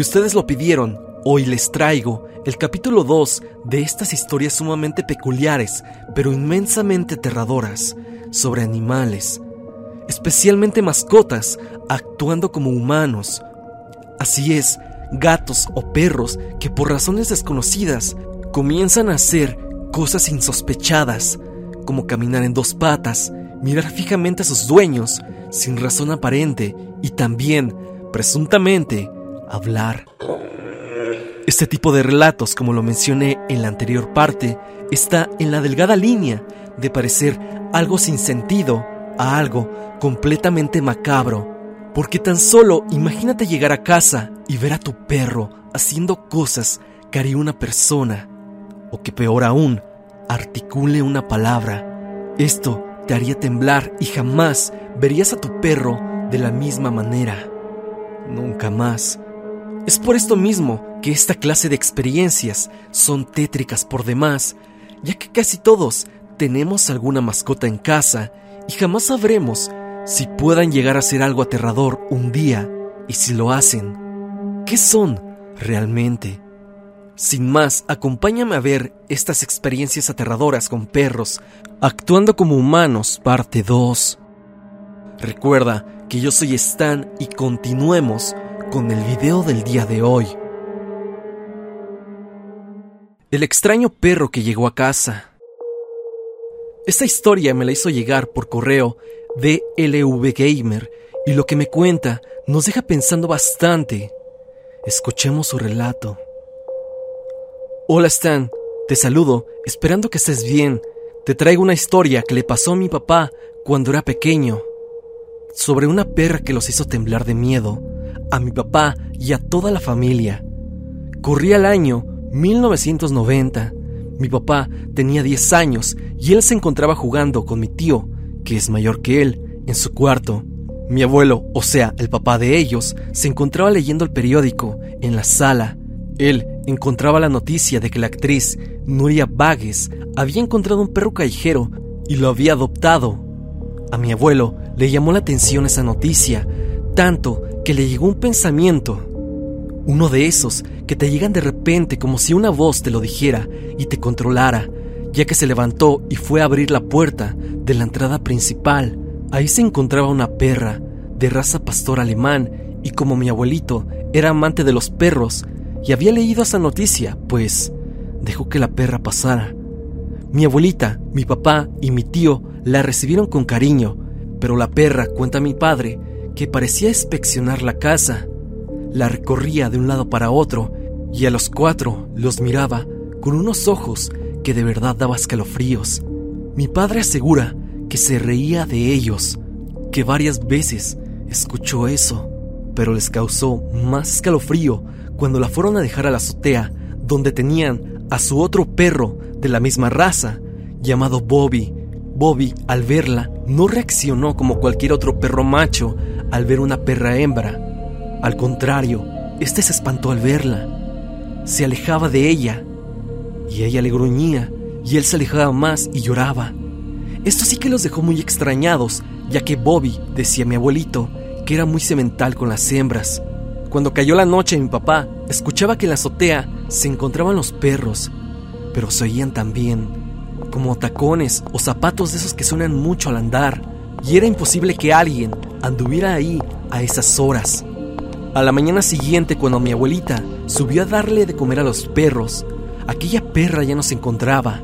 ustedes lo pidieron, hoy les traigo el capítulo 2 de estas historias sumamente peculiares, pero inmensamente aterradoras, sobre animales, especialmente mascotas, actuando como humanos. Así es, gatos o perros que por razones desconocidas comienzan a hacer cosas insospechadas, como caminar en dos patas, mirar fijamente a sus dueños sin razón aparente y también, presuntamente, hablar. Este tipo de relatos, como lo mencioné en la anterior parte, está en la delgada línea de parecer algo sin sentido a algo completamente macabro. Porque tan solo imagínate llegar a casa y ver a tu perro haciendo cosas que haría una persona, o que peor aún, articule una palabra. Esto te haría temblar y jamás verías a tu perro de la misma manera. Nunca más. Es por esto mismo que esta clase de experiencias son tétricas por demás, ya que casi todos tenemos alguna mascota en casa y jamás sabremos si puedan llegar a ser algo aterrador un día y si lo hacen, ¿qué son realmente? Sin más, acompáñame a ver estas experiencias aterradoras con perros, actuando como humanos, parte 2. Recuerda que yo soy Stan y continuemos con el video del día de hoy. El extraño perro que llegó a casa. Esta historia me la hizo llegar por correo de LV Gamer y lo que me cuenta nos deja pensando bastante. Escuchemos su relato. Hola Stan, te saludo, esperando que estés bien. Te traigo una historia que le pasó a mi papá cuando era pequeño, sobre una perra que los hizo temblar de miedo, a mi papá y a toda la familia. Corría el año 1990. Mi papá tenía 10 años y él se encontraba jugando con mi tío, que es mayor que él, en su cuarto. Mi abuelo, o sea, el papá de ellos, se encontraba leyendo el periódico en la sala. Él encontraba la noticia de que la actriz Nuria Vagues había encontrado un perro callejero y lo había adoptado. A mi abuelo le llamó la atención esa noticia, tanto que le llegó un pensamiento. Uno de esos que te llegan de repente como si una voz te lo dijera y te controlara, ya que se levantó y fue a abrir la puerta de la entrada principal. Ahí se encontraba una perra de raza pastor alemán y como mi abuelito era amante de los perros y había leído esa noticia, pues dejó que la perra pasara. Mi abuelita, mi papá y mi tío la recibieron con cariño, pero la perra, cuenta mi padre, que parecía inspeccionar la casa la recorría de un lado para otro y a los cuatro los miraba con unos ojos que de verdad daba escalofríos. Mi padre asegura que se reía de ellos, que varias veces escuchó eso, pero les causó más escalofrío cuando la fueron a dejar a la azotea, donde tenían a su otro perro de la misma raza, llamado Bobby. Bobby, al verla, no reaccionó como cualquier otro perro macho al ver una perra hembra al contrario, este se espantó al verla. Se alejaba de ella y ella le gruñía y él se alejaba más y lloraba. Esto sí que los dejó muy extrañados, ya que Bobby, decía mi abuelito, que era muy semental con las hembras. Cuando cayó la noche mi papá escuchaba que en la azotea se encontraban los perros, pero se oían también como tacones o zapatos de esos que suenan mucho al andar, y era imposible que alguien anduviera ahí a esas horas. A la mañana siguiente, cuando mi abuelita subió a darle de comer a los perros, aquella perra ya no se encontraba.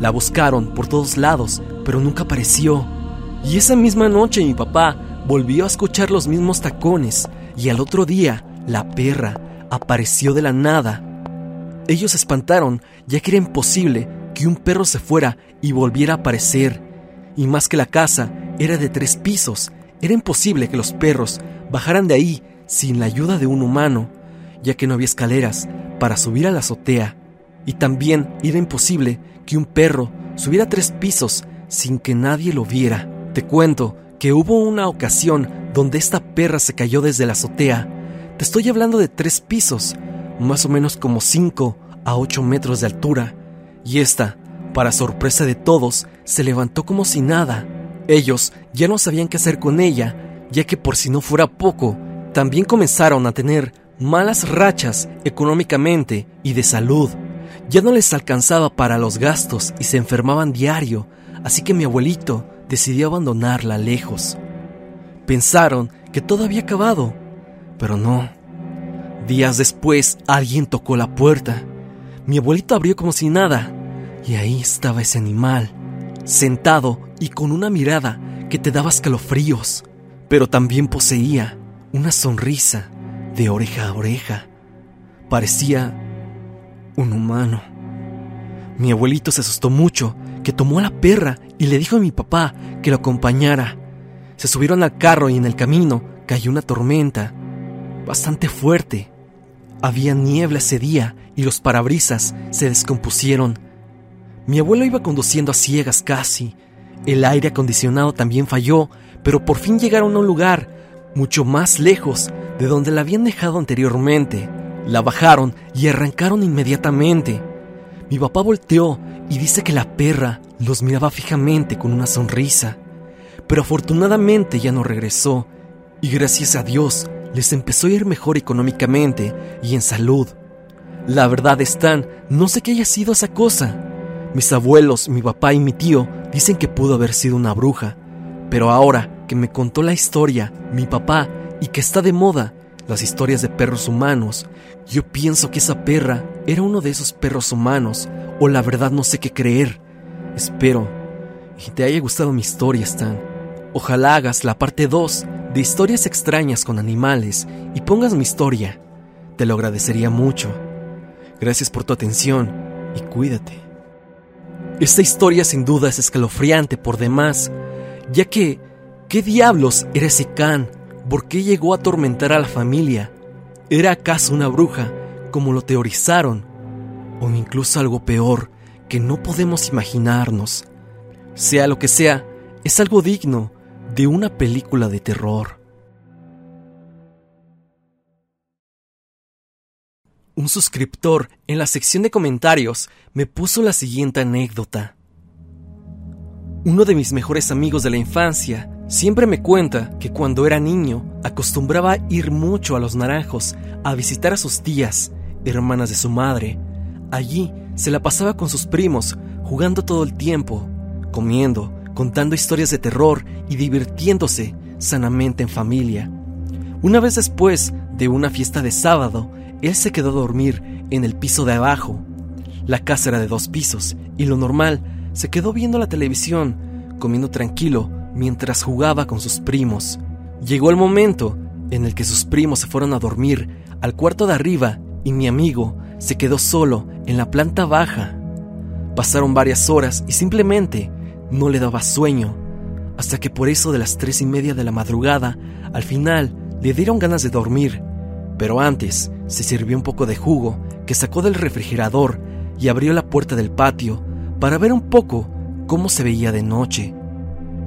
La buscaron por todos lados, pero nunca apareció. Y esa misma noche mi papá volvió a escuchar los mismos tacones y al otro día la perra apareció de la nada. Ellos se espantaron ya que era imposible que un perro se fuera y volviera a aparecer. Y más que la casa era de tres pisos, era imposible que los perros bajaran de ahí sin la ayuda de un humano, ya que no había escaleras para subir a la azotea, y también era imposible que un perro subiera tres pisos sin que nadie lo viera. Te cuento que hubo una ocasión donde esta perra se cayó desde la azotea. Te estoy hablando de tres pisos, más o menos como cinco a ocho metros de altura, y esta, para sorpresa de todos, se levantó como si nada. Ellos ya no sabían qué hacer con ella, ya que por si no fuera poco, también comenzaron a tener malas rachas económicamente y de salud. Ya no les alcanzaba para los gastos y se enfermaban diario, así que mi abuelito decidió abandonarla lejos. Pensaron que todo había acabado, pero no. Días después alguien tocó la puerta. Mi abuelito abrió como si nada, y ahí estaba ese animal, sentado y con una mirada que te daba escalofríos, pero también poseía una sonrisa de oreja a oreja. Parecía un humano. Mi abuelito se asustó mucho, que tomó a la perra y le dijo a mi papá que lo acompañara. Se subieron al carro y en el camino cayó una tormenta, bastante fuerte. Había niebla ese día y los parabrisas se descompusieron. Mi abuelo iba conduciendo a ciegas casi. El aire acondicionado también falló, pero por fin llegaron a un lugar mucho más lejos de donde la habían dejado anteriormente. La bajaron y arrancaron inmediatamente. Mi papá volteó y dice que la perra los miraba fijamente con una sonrisa. Pero afortunadamente ya no regresó y gracias a Dios les empezó a ir mejor económicamente y en salud. La verdad están, no sé qué haya sido esa cosa. Mis abuelos, mi papá y mi tío dicen que pudo haber sido una bruja, pero ahora que me contó la historia mi papá y que está de moda las historias de perros humanos, yo pienso que esa perra era uno de esos perros humanos, o la verdad no sé qué creer. Espero que te haya gustado mi historia, Stan. Ojalá hagas la parte 2 de historias extrañas con animales y pongas mi historia. Te lo agradecería mucho. Gracias por tu atención y cuídate. Esta historia sin duda es escalofriante por demás, ya que, ¿qué diablos era ese Khan? ¿Por qué llegó a atormentar a la familia? ¿Era acaso una bruja, como lo teorizaron? ¿O incluso algo peor que no podemos imaginarnos? Sea lo que sea, es algo digno de una película de terror. Un suscriptor en la sección de comentarios me puso la siguiente anécdota. Uno de mis mejores amigos de la infancia Siempre me cuenta que cuando era niño acostumbraba ir mucho a los naranjos a visitar a sus tías, hermanas de su madre. Allí se la pasaba con sus primos, jugando todo el tiempo, comiendo, contando historias de terror y divirtiéndose sanamente en familia. Una vez después de una fiesta de sábado, él se quedó a dormir en el piso de abajo. La casa era de dos pisos y lo normal, se quedó viendo la televisión, comiendo tranquilo mientras jugaba con sus primos. Llegó el momento en el que sus primos se fueron a dormir al cuarto de arriba y mi amigo se quedó solo en la planta baja. Pasaron varias horas y simplemente no le daba sueño, hasta que por eso de las tres y media de la madrugada, al final le dieron ganas de dormir, pero antes se sirvió un poco de jugo que sacó del refrigerador y abrió la puerta del patio para ver un poco cómo se veía de noche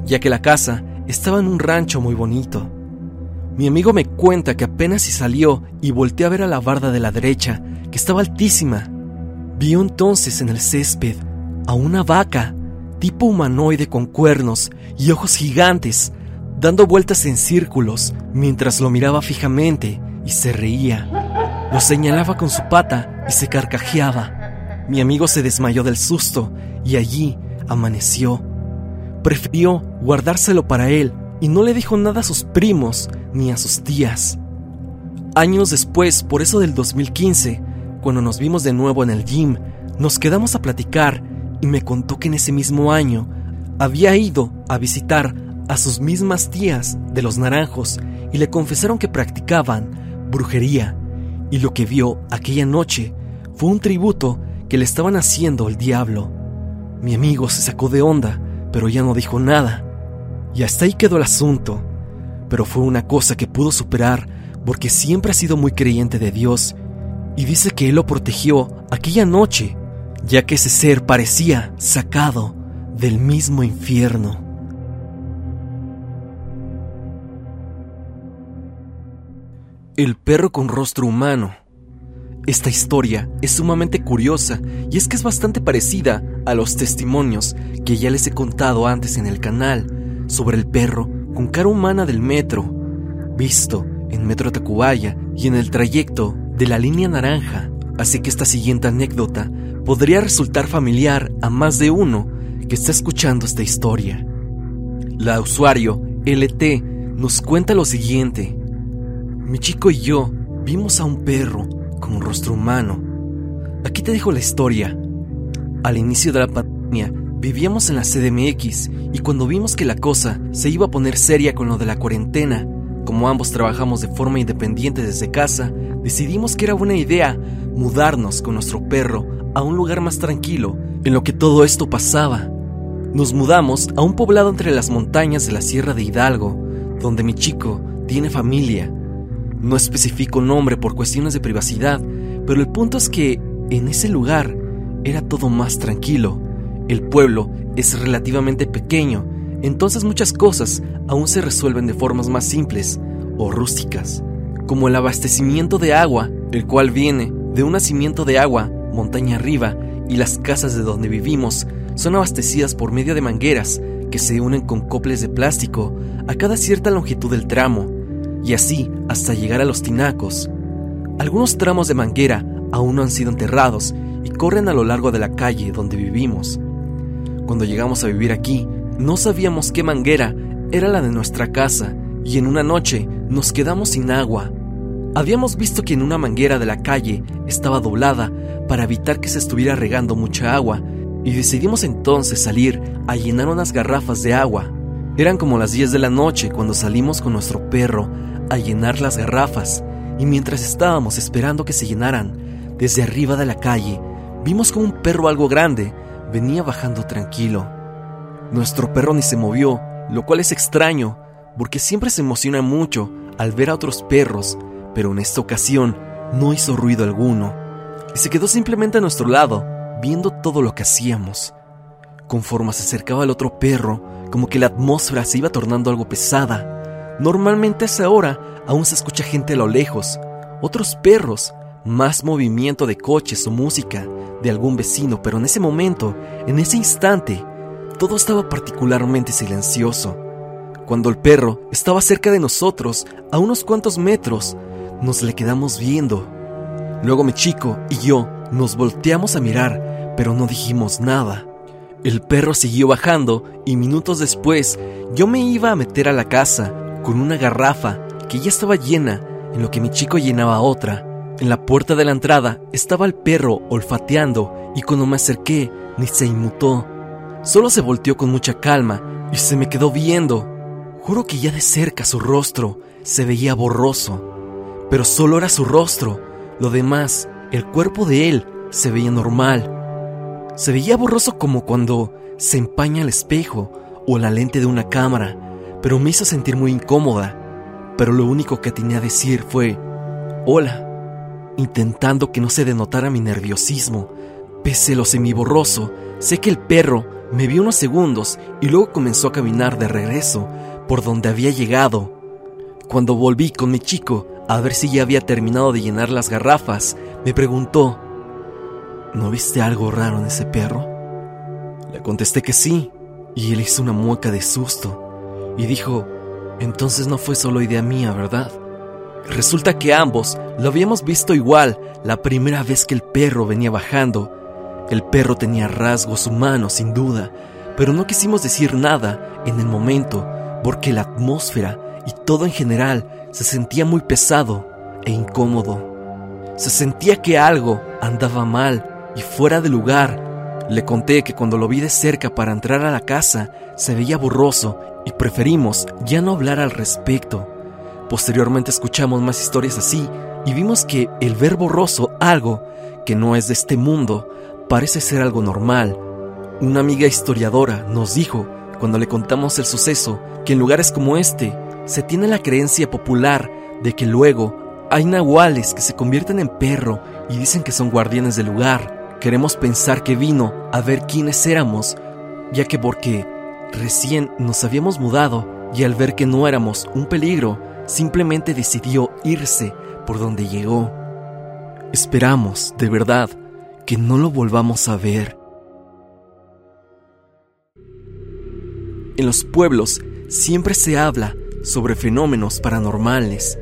ya que la casa estaba en un rancho muy bonito. Mi amigo me cuenta que apenas si salió y volteó a ver a la barda de la derecha, que estaba altísima. Vio entonces en el césped a una vaca, tipo humanoide con cuernos y ojos gigantes, dando vueltas en círculos mientras lo miraba fijamente y se reía. Lo señalaba con su pata y se carcajeaba. Mi amigo se desmayó del susto y allí amaneció prefirió guardárselo para él y no le dijo nada a sus primos ni a sus tías. Años después, por eso del 2015, cuando nos vimos de nuevo en el gym, nos quedamos a platicar y me contó que en ese mismo año había ido a visitar a sus mismas tías de los naranjos y le confesaron que practicaban brujería y lo que vio aquella noche fue un tributo que le estaban haciendo al diablo. Mi amigo se sacó de onda pero ya no dijo nada. Y hasta ahí quedó el asunto. Pero fue una cosa que pudo superar porque siempre ha sido muy creyente de Dios y dice que Él lo protegió aquella noche, ya que ese ser parecía sacado del mismo infierno. El perro con rostro humano. Esta historia es sumamente curiosa y es que es bastante parecida a los testimonios que ya les he contado antes en el canal sobre el perro con cara humana del metro, visto en Metro Tacubaya y en el trayecto de la línea naranja, así que esta siguiente anécdota podría resultar familiar a más de uno que está escuchando esta historia. La usuario LT nos cuenta lo siguiente. Mi chico y yo vimos a un perro con un rostro humano. Aquí te dejo la historia. Al inicio de la pandemia vivíamos en la CDMX y cuando vimos que la cosa se iba a poner seria con lo de la cuarentena, como ambos trabajamos de forma independiente desde casa, decidimos que era buena idea mudarnos con nuestro perro a un lugar más tranquilo en lo que todo esto pasaba. Nos mudamos a un poblado entre las montañas de la Sierra de Hidalgo, donde mi chico tiene familia. No especifico nombre por cuestiones de privacidad, pero el punto es que en ese lugar era todo más tranquilo. El pueblo es relativamente pequeño, entonces muchas cosas aún se resuelven de formas más simples o rústicas, como el abastecimiento de agua, el cual viene de un nacimiento de agua montaña arriba y las casas de donde vivimos son abastecidas por medio de mangueras que se unen con coples de plástico a cada cierta longitud del tramo, y así hasta llegar a los tinacos. Algunos tramos de manguera aún no han sido enterrados y corren a lo largo de la calle donde vivimos. Cuando llegamos a vivir aquí, no sabíamos qué manguera era la de nuestra casa y en una noche nos quedamos sin agua. Habíamos visto que en una manguera de la calle estaba doblada para evitar que se estuviera regando mucha agua y decidimos entonces salir a llenar unas garrafas de agua. Eran como las 10 de la noche cuando salimos con nuestro perro a llenar las garrafas y mientras estábamos esperando que se llenaran, desde arriba de la calle, vimos como un perro algo grande venía bajando tranquilo. Nuestro perro ni se movió, lo cual es extraño, porque siempre se emociona mucho al ver a otros perros, pero en esta ocasión no hizo ruido alguno, y se quedó simplemente a nuestro lado, viendo todo lo que hacíamos. Conforme se acercaba el otro perro, como que la atmósfera se iba tornando algo pesada. Normalmente a esa hora aún se escucha gente a lo lejos, otros perros, más movimiento de coches o música de algún vecino, pero en ese momento, en ese instante, todo estaba particularmente silencioso. Cuando el perro estaba cerca de nosotros, a unos cuantos metros, nos le quedamos viendo. Luego mi chico y yo nos volteamos a mirar, pero no dijimos nada. El perro siguió bajando y minutos después yo me iba a meter a la casa con una garrafa que ya estaba llena en lo que mi chico llenaba otra. En la puerta de la entrada estaba el perro olfateando y cuando me acerqué ni se inmutó. Solo se volteó con mucha calma y se me quedó viendo. Juro que ya de cerca su rostro se veía borroso, pero solo era su rostro. Lo demás, el cuerpo de él, se veía normal. Se veía borroso como cuando se empaña el espejo o la lente de una cámara, pero me hizo sentir muy incómoda. Pero lo único que tenía a decir fue, hola intentando que no se denotara mi nerviosismo. Pese lo semiborroso, sé que el perro me vio unos segundos y luego comenzó a caminar de regreso por donde había llegado. Cuando volví con mi chico a ver si ya había terminado de llenar las garrafas, me preguntó, ¿no viste algo raro en ese perro? Le contesté que sí, y él hizo una mueca de susto y dijo, entonces no fue solo idea mía, ¿verdad? Resulta que ambos lo habíamos visto igual la primera vez que el perro venía bajando. El perro tenía rasgos humanos, sin duda, pero no quisimos decir nada en el momento porque la atmósfera y todo en general se sentía muy pesado e incómodo. Se sentía que algo andaba mal y fuera de lugar. Le conté que cuando lo vi de cerca para entrar a la casa se veía borroso y preferimos ya no hablar al respecto. Posteriormente escuchamos más historias así y vimos que el ver borroso algo que no es de este mundo parece ser algo normal. Una amiga historiadora nos dijo, cuando le contamos el suceso, que en lugares como este se tiene la creencia popular de que luego hay nahuales que se convierten en perro y dicen que son guardianes del lugar. Queremos pensar que vino a ver quiénes éramos, ya que porque recién nos habíamos mudado y al ver que no éramos un peligro, simplemente decidió irse por donde llegó. Esperamos, de verdad, que no lo volvamos a ver. En los pueblos siempre se habla sobre fenómenos paranormales.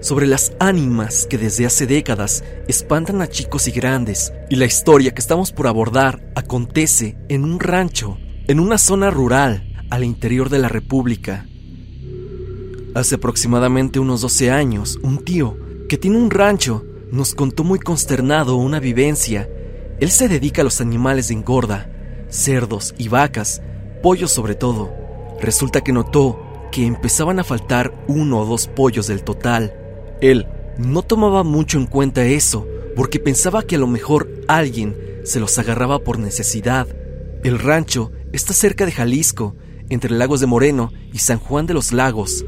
sobre las ánimas que desde hace décadas espantan a chicos y grandes, y la historia que estamos por abordar acontece en un rancho, en una zona rural, al interior de la República. Hace aproximadamente unos 12 años, un tío, que tiene un rancho, nos contó muy consternado una vivencia. Él se dedica a los animales de engorda, cerdos y vacas, pollos sobre todo. Resulta que notó que empezaban a faltar uno o dos pollos del total. Él no tomaba mucho en cuenta eso, porque pensaba que a lo mejor alguien se los agarraba por necesidad. El rancho está cerca de Jalisco, entre Lagos de Moreno y San Juan de los Lagos.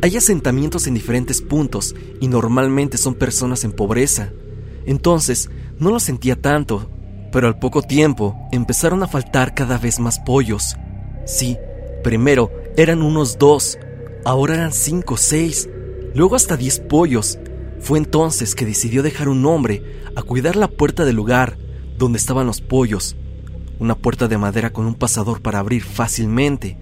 Hay asentamientos en diferentes puntos y normalmente son personas en pobreza. Entonces, no lo sentía tanto, pero al poco tiempo empezaron a faltar cada vez más pollos. Sí, primero eran unos dos, ahora eran cinco o seis, luego hasta diez pollos. Fue entonces que decidió dejar un hombre a cuidar la puerta del lugar donde estaban los pollos, una puerta de madera con un pasador para abrir fácilmente.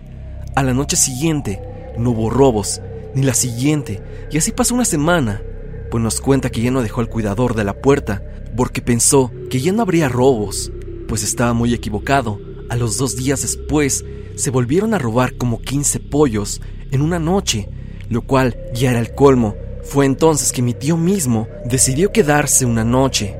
A la noche siguiente no hubo robos, ni la siguiente, y así pasó una semana, pues nos cuenta que ya no dejó al cuidador de la puerta porque pensó que ya no habría robos, pues estaba muy equivocado. A los dos días después se volvieron a robar como 15 pollos en una noche, lo cual ya era el colmo. Fue entonces que mi tío mismo decidió quedarse una noche.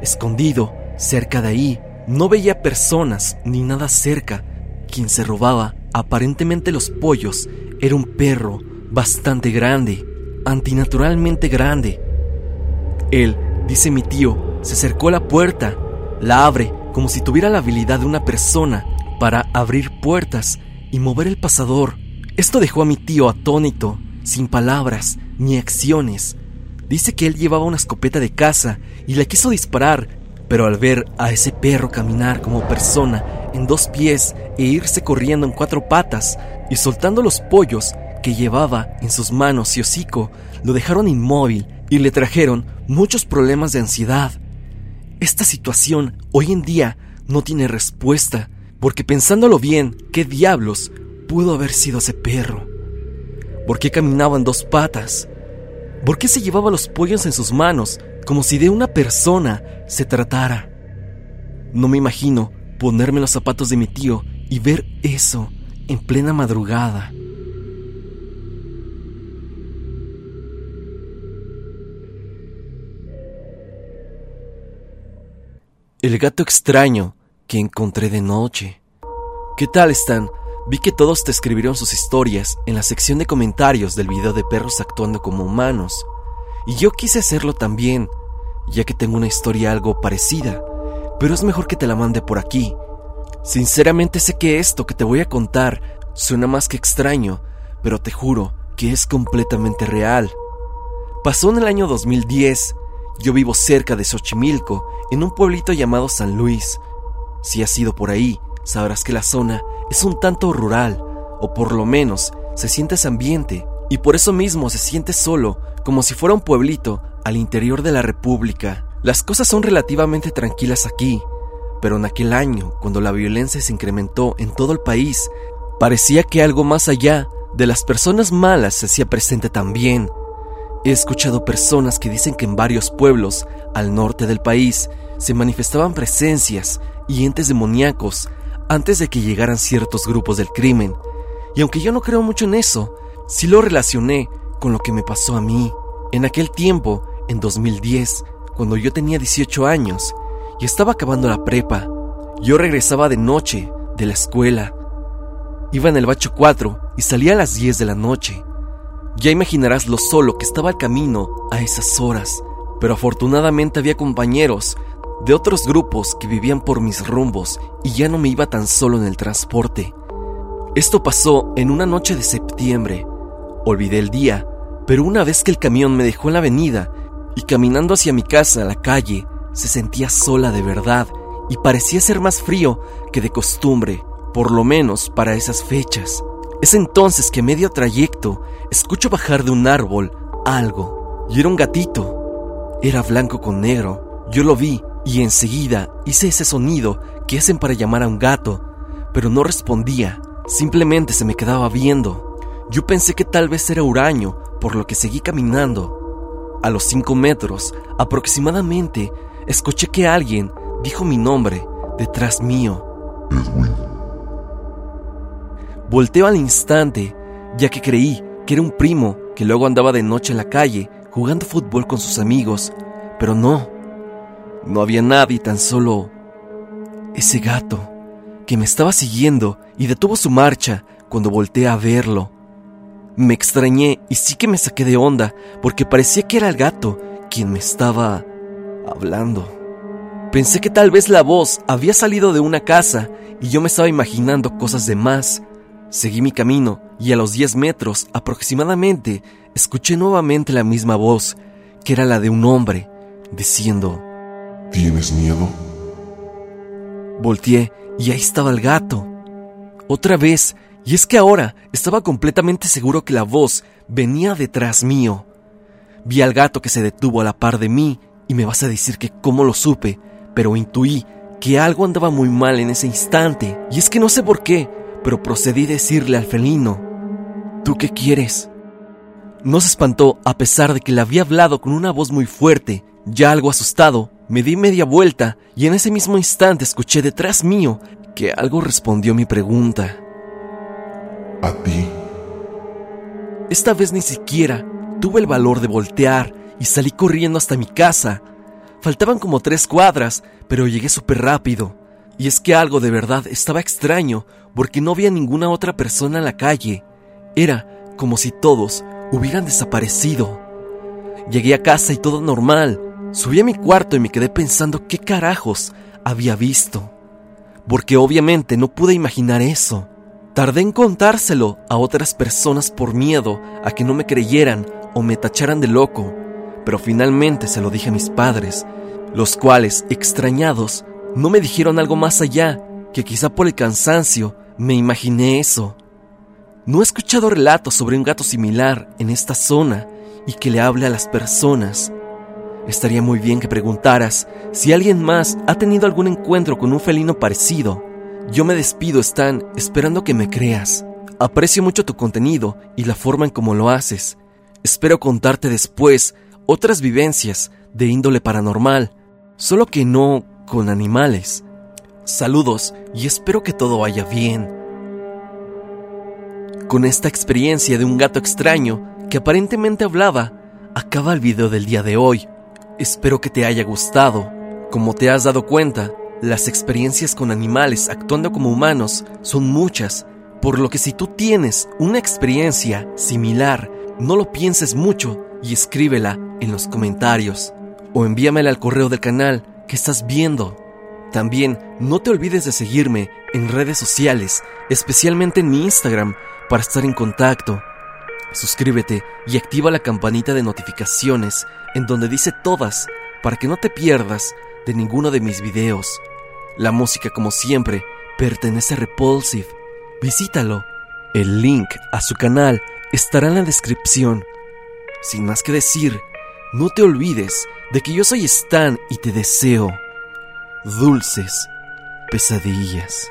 Escondido, cerca de ahí, no veía personas ni nada cerca. Quien se robaba aparentemente los pollos era un perro bastante grande, antinaturalmente grande. Él, dice mi tío, se acercó a la puerta, la abre como si tuviera la habilidad de una persona para abrir puertas y mover el pasador. Esto dejó a mi tío atónito, sin palabras ni acciones. Dice que él llevaba una escopeta de caza y le quiso disparar, pero al ver a ese perro caminar como persona en dos pies e irse corriendo en cuatro patas y soltando los pollos que llevaba en sus manos y hocico, lo dejaron inmóvil y le trajeron muchos problemas de ansiedad. Esta situación hoy en día no tiene respuesta porque pensándolo bien, ¿qué diablos pudo haber sido ese perro? ¿Por qué caminaba en dos patas? ¿Por qué se llevaba los pollos en sus manos como si de una persona se tratara? No me imagino ponerme los zapatos de mi tío y ver eso en plena madrugada. El gato extraño que encontré de noche. ¿Qué tal están? Vi que todos te escribieron sus historias en la sección de comentarios del video de perros actuando como humanos. Y yo quise hacerlo también, ya que tengo una historia algo parecida, pero es mejor que te la mande por aquí. Sinceramente sé que esto que te voy a contar suena más que extraño, pero te juro que es completamente real. Pasó en el año 2010. Yo vivo cerca de Xochimilco, en un pueblito llamado San Luis, si has ido por ahí, sabrás que la zona es un tanto rural, o por lo menos se siente ese ambiente, y por eso mismo se siente solo, como si fuera un pueblito al interior de la República. Las cosas son relativamente tranquilas aquí, pero en aquel año, cuando la violencia se incrementó en todo el país, parecía que algo más allá de las personas malas se hacía presente también. He escuchado personas que dicen que en varios pueblos al norte del país se manifestaban presencias y entes demoníacos antes de que llegaran ciertos grupos del crimen. Y aunque yo no creo mucho en eso, sí lo relacioné con lo que me pasó a mí. En aquel tiempo, en 2010, cuando yo tenía 18 años y estaba acabando la prepa, yo regresaba de noche de la escuela. Iba en el bacho 4 y salía a las 10 de la noche. Ya imaginarás lo solo que estaba el camino a esas horas, pero afortunadamente había compañeros de otros grupos que vivían por mis rumbos y ya no me iba tan solo en el transporte. Esto pasó en una noche de septiembre. Olvidé el día, pero una vez que el camión me dejó en la avenida y caminando hacia mi casa la calle, se sentía sola de verdad y parecía ser más frío que de costumbre, por lo menos para esas fechas. Es entonces que medio trayecto escucho bajar de un árbol algo, y era un gatito. Era blanco con negro. Yo lo vi y enseguida hice ese sonido que hacen para llamar a un gato, pero no respondía, simplemente se me quedaba viendo. Yo pensé que tal vez era huraño, por lo que seguí caminando. A los cinco metros, aproximadamente, escuché que alguien dijo mi nombre detrás mío. Edwin. Volteo al instante, ya que creí que era un primo que luego andaba de noche en la calle jugando fútbol con sus amigos, pero no, no había nadie, tan solo ese gato que me estaba siguiendo y detuvo su marcha cuando volteé a verlo. Me extrañé y sí que me saqué de onda porque parecía que era el gato quien me estaba hablando. Pensé que tal vez la voz había salido de una casa y yo me estaba imaginando cosas de más. Seguí mi camino y a los 10 metros aproximadamente escuché nuevamente la misma voz, que era la de un hombre, diciendo, ¿Tienes miedo? Volteé y ahí estaba el gato. Otra vez, y es que ahora estaba completamente seguro que la voz venía detrás mío. Vi al gato que se detuvo a la par de mí y me vas a decir que cómo lo supe, pero intuí que algo andaba muy mal en ese instante. Y es que no sé por qué, pero procedí a decirle al felino, ¿tú qué quieres? No se espantó a pesar de que le había hablado con una voz muy fuerte. Ya algo asustado, me di media vuelta y en ese mismo instante escuché detrás mío que algo respondió mi pregunta. ¿A ti? Esta vez ni siquiera tuve el valor de voltear y salí corriendo hasta mi casa. Faltaban como tres cuadras, pero llegué súper rápido. Y es que algo de verdad estaba extraño porque no había ninguna otra persona en la calle. Era como si todos hubieran desaparecido. Llegué a casa y todo normal. Subí a mi cuarto y me quedé pensando qué carajos había visto. Porque obviamente no pude imaginar eso. Tardé en contárselo a otras personas por miedo a que no me creyeran o me tacharan de loco, pero finalmente se lo dije a mis padres, los cuales, extrañados, no me dijeron algo más allá, que quizá por el cansancio me imaginé eso. No he escuchado relatos sobre un gato similar en esta zona y que le hable a las personas. Estaría muy bien que preguntaras si alguien más ha tenido algún encuentro con un felino parecido. Yo me despido, Stan, esperando que me creas. Aprecio mucho tu contenido y la forma en cómo lo haces. Espero contarte después otras vivencias de índole paranormal, solo que no con animales. Saludos y espero que todo vaya bien. Con esta experiencia de un gato extraño que aparentemente hablaba, acaba el video del día de hoy. Espero que te haya gustado. Como te has dado cuenta, las experiencias con animales actuando como humanos son muchas, por lo que si tú tienes una experiencia similar, no lo pienses mucho y escríbela en los comentarios o envíamela al correo del canal que estás viendo. También no te olvides de seguirme en redes sociales, especialmente en mi Instagram, para estar en contacto. Suscríbete y activa la campanita de notificaciones en donde dice todas para que no te pierdas de ninguno de mis videos. La música, como siempre, pertenece a Repulsive. Visítalo. El link a su canal estará en la descripción. Sin más que decir, no te olvides de que yo soy Stan y te deseo dulces pesadillas.